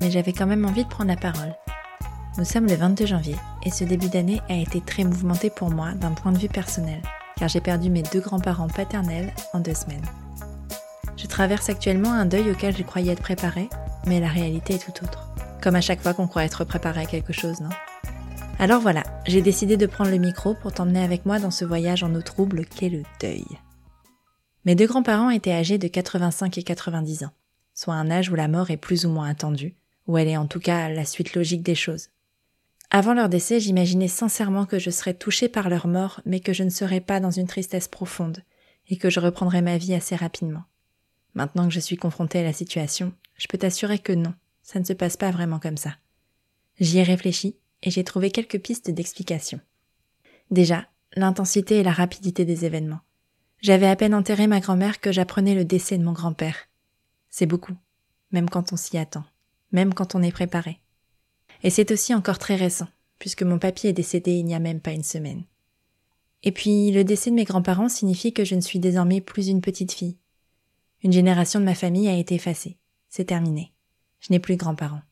mais j'avais quand même envie de prendre la parole. Nous sommes le 22 janvier et ce début d'année a été très mouvementé pour moi d'un point de vue personnel, car j'ai perdu mes deux grands-parents paternels en deux semaines. Je traverse actuellement un deuil auquel je croyais être préparée, mais la réalité est tout autre. Comme à chaque fois qu'on croit être préparé à quelque chose, non? Alors voilà, j'ai décidé de prendre le micro pour t'emmener avec moi dans ce voyage en eau trouble qu'est le deuil. Mes deux grands-parents étaient âgés de 85 et 90 ans, soit un âge où la mort est plus ou moins attendue, où elle est en tout cas la suite logique des choses. Avant leur décès, j'imaginais sincèrement que je serais touchée par leur mort, mais que je ne serais pas dans une tristesse profonde, et que je reprendrais ma vie assez rapidement. Maintenant que je suis confrontée à la situation, je peux t'assurer que non, ça ne se passe pas vraiment comme ça. J'y ai réfléchi, et j'ai trouvé quelques pistes d'explication. Déjà, l'intensité et la rapidité des événements. J'avais à peine enterré ma grand-mère que j'apprenais le décès de mon grand-père. C'est beaucoup, même quand on s'y attend, même quand on est préparé. Et c'est aussi encore très récent, puisque mon papy est décédé il n'y a même pas une semaine. Et puis, le décès de mes grands-parents signifie que je ne suis désormais plus une petite fille. Une génération de ma famille a été effacée. C'est terminé. Je n'ai plus de grands-parents.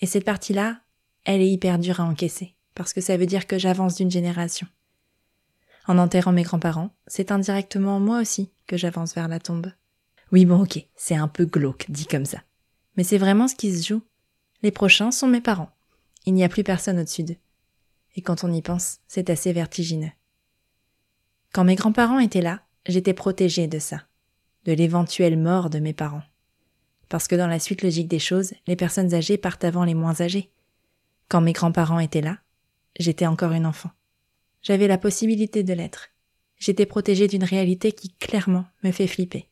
Et cette partie-là, elle est hyper dure à encaisser, parce que ça veut dire que j'avance d'une génération. En enterrant mes grands-parents, c'est indirectement moi aussi que j'avance vers la tombe. Oui bon ok, c'est un peu glauque, dit comme ça. Mais c'est vraiment ce qui se joue. Les prochains sont mes parents. Il n'y a plus personne au-dessus. Et quand on y pense, c'est assez vertigineux. Quand mes grands-parents étaient là, j'étais protégée de ça, de l'éventuelle mort de mes parents. Parce que dans la suite logique des choses, les personnes âgées partent avant les moins âgées. Quand mes grands-parents étaient là, j'étais encore une enfant. J'avais la possibilité de l'être. J'étais protégée d'une réalité qui clairement me fait flipper.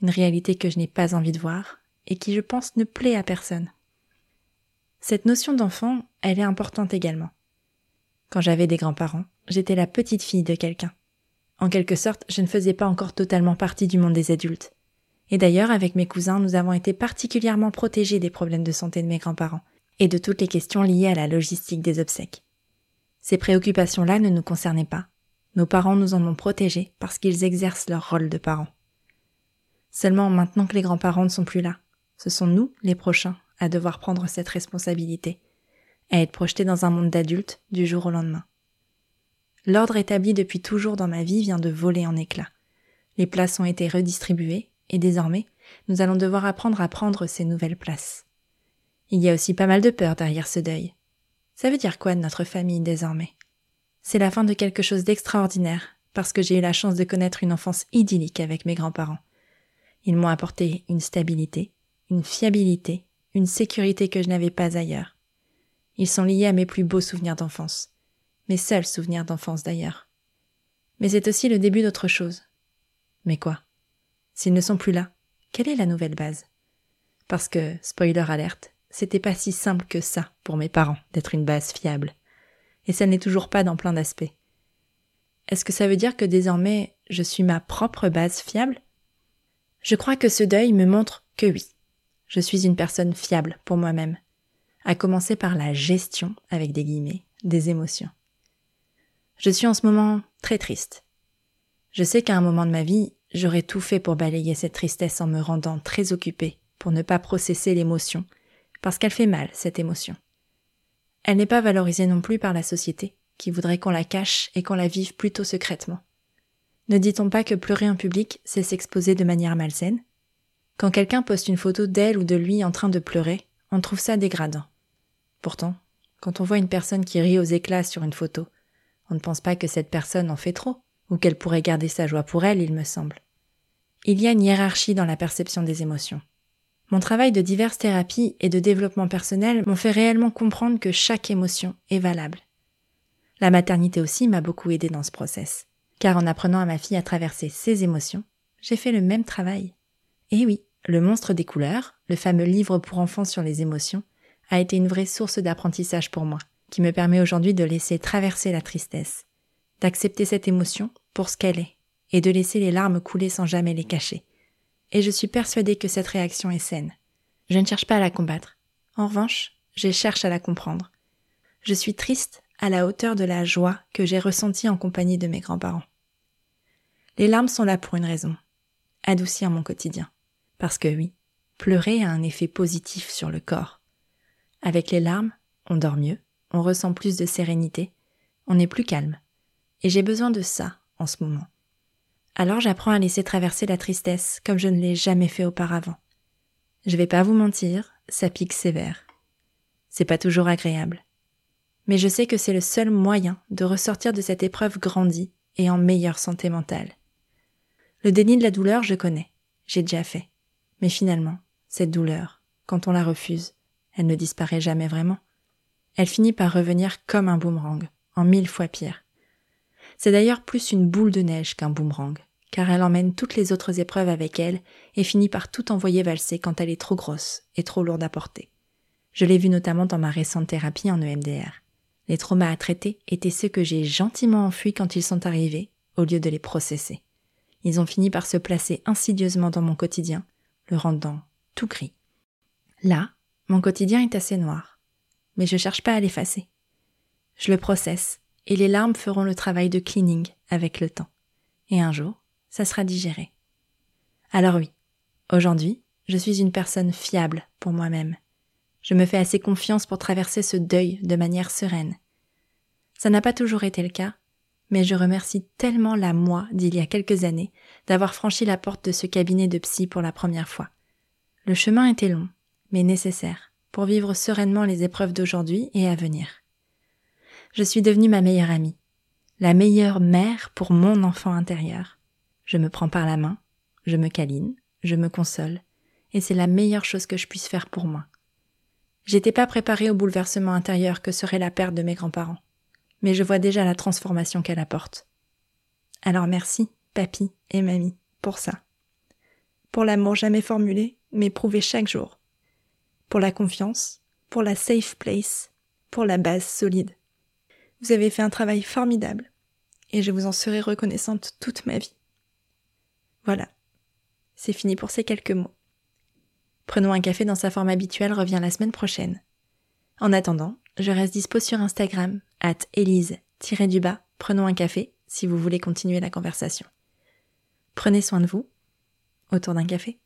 Une réalité que je n'ai pas envie de voir et qui je pense ne plaît à personne. Cette notion d'enfant, elle est importante également. Quand j'avais des grands-parents, j'étais la petite fille de quelqu'un. En quelque sorte, je ne faisais pas encore totalement partie du monde des adultes. Et d'ailleurs, avec mes cousins, nous avons été particulièrement protégés des problèmes de santé de mes grands-parents et de toutes les questions liées à la logistique des obsèques. Ces préoccupations-là ne nous concernaient pas. Nos parents nous en ont protégés parce qu'ils exercent leur rôle de parents. Seulement maintenant que les grands-parents ne sont plus là, ce sont nous, les prochains, à devoir prendre cette responsabilité, à être projetés dans un monde d'adultes du jour au lendemain. L'ordre établi depuis toujours dans ma vie vient de voler en éclats. Les places ont été redistribuées, et désormais, nous allons devoir apprendre à prendre ces nouvelles places. Il y a aussi pas mal de peur derrière ce deuil. Ça veut dire quoi de notre famille désormais? C'est la fin de quelque chose d'extraordinaire, parce que j'ai eu la chance de connaître une enfance idyllique avec mes grands-parents. Ils m'ont apporté une stabilité, une fiabilité, une sécurité que je n'avais pas ailleurs. Ils sont liés à mes plus beaux souvenirs d'enfance, mes seuls souvenirs d'enfance d'ailleurs. Mais c'est aussi le début d'autre chose. Mais quoi? S'ils ne sont plus là, quelle est la nouvelle base? Parce que, spoiler alerte, c'était pas si simple que ça pour mes parents d'être une base fiable. Et ça n'est toujours pas dans plein d'aspects. Est-ce que ça veut dire que désormais je suis ma propre base fiable? Je crois que ce deuil me montre que oui, je suis une personne fiable pour moi-même, à commencer par la gestion, avec des guillemets, des émotions. Je suis en ce moment très triste. Je sais qu'à un moment de ma vie, j'aurais tout fait pour balayer cette tristesse en me rendant très occupée pour ne pas processer l'émotion parce qu'elle fait mal, cette émotion. Elle n'est pas valorisée non plus par la société, qui voudrait qu'on la cache et qu'on la vive plutôt secrètement. Ne dit-on pas que pleurer en public, c'est s'exposer de manière malsaine? Quand quelqu'un poste une photo d'elle ou de lui en train de pleurer, on trouve ça dégradant. Pourtant, quand on voit une personne qui rit aux éclats sur une photo, on ne pense pas que cette personne en fait trop, ou qu'elle pourrait garder sa joie pour elle, il me semble. Il y a une hiérarchie dans la perception des émotions. Mon travail de diverses thérapies et de développement personnel m'ont fait réellement comprendre que chaque émotion est valable. La maternité aussi m'a beaucoup aidé dans ce process, car en apprenant à ma fille à traverser ses émotions, j'ai fait le même travail. Et oui, Le monstre des couleurs, le fameux livre pour enfants sur les émotions, a été une vraie source d'apprentissage pour moi, qui me permet aujourd'hui de laisser traverser la tristesse, d'accepter cette émotion pour ce qu'elle est, et de laisser les larmes couler sans jamais les cacher. Et je suis persuadée que cette réaction est saine. Je ne cherche pas à la combattre. En revanche, je cherche à la comprendre. Je suis triste à la hauteur de la joie que j'ai ressentie en compagnie de mes grands-parents. Les larmes sont là pour une raison. Adoucir mon quotidien. Parce que oui, pleurer a un effet positif sur le corps. Avec les larmes, on dort mieux, on ressent plus de sérénité, on est plus calme. Et j'ai besoin de ça en ce moment. Alors j'apprends à laisser traverser la tristesse comme je ne l'ai jamais fait auparavant. Je vais pas vous mentir, ça pique sévère. C'est pas toujours agréable. Mais je sais que c'est le seul moyen de ressortir de cette épreuve grandie et en meilleure santé mentale. Le déni de la douleur, je connais. J'ai déjà fait. Mais finalement, cette douleur, quand on la refuse, elle ne disparaît jamais vraiment. Elle finit par revenir comme un boomerang, en mille fois pire. C'est d'ailleurs plus une boule de neige qu'un boomerang, car elle emmène toutes les autres épreuves avec elle et finit par tout envoyer valser quand elle est trop grosse et trop lourde à porter. Je l'ai vu notamment dans ma récente thérapie en EMDR. Les traumas à traiter étaient ceux que j'ai gentiment enfuis quand ils sont arrivés, au lieu de les processer. Ils ont fini par se placer insidieusement dans mon quotidien, le rendant tout gris. Là, mon quotidien est assez noir, mais je cherche pas à l'effacer. Je le processe, et les larmes feront le travail de cleaning avec le temps. Et un jour, ça sera digéré. Alors oui, aujourd'hui, je suis une personne fiable pour moi-même. Je me fais assez confiance pour traverser ce deuil de manière sereine. Ça n'a pas toujours été le cas, mais je remercie tellement la moi d'il y a quelques années d'avoir franchi la porte de ce cabinet de psy pour la première fois. Le chemin était long, mais nécessaire, pour vivre sereinement les épreuves d'aujourd'hui et à venir. Je suis devenue ma meilleure amie, la meilleure mère pour mon enfant intérieur. Je me prends par la main, je me câline, je me console, et c'est la meilleure chose que je puisse faire pour moi. J'étais pas préparée au bouleversement intérieur que serait la perte de mes grands-parents mais je vois déjà la transformation qu'elle apporte. Alors merci, papy et mamie, pour ça. Pour l'amour jamais formulé, mais prouvé chaque jour. Pour la confiance, pour la safe place, pour la base solide. Vous avez fait un travail formidable, et je vous en serai reconnaissante toute ma vie. Voilà. C'est fini pour ces quelques mots. Prenons un café dans sa forme habituelle revient la semaine prochaine. En attendant, je reste dispo sur Instagram, at Elise-du-bas, prenons un café si vous voulez continuer la conversation. Prenez soin de vous autour d'un café.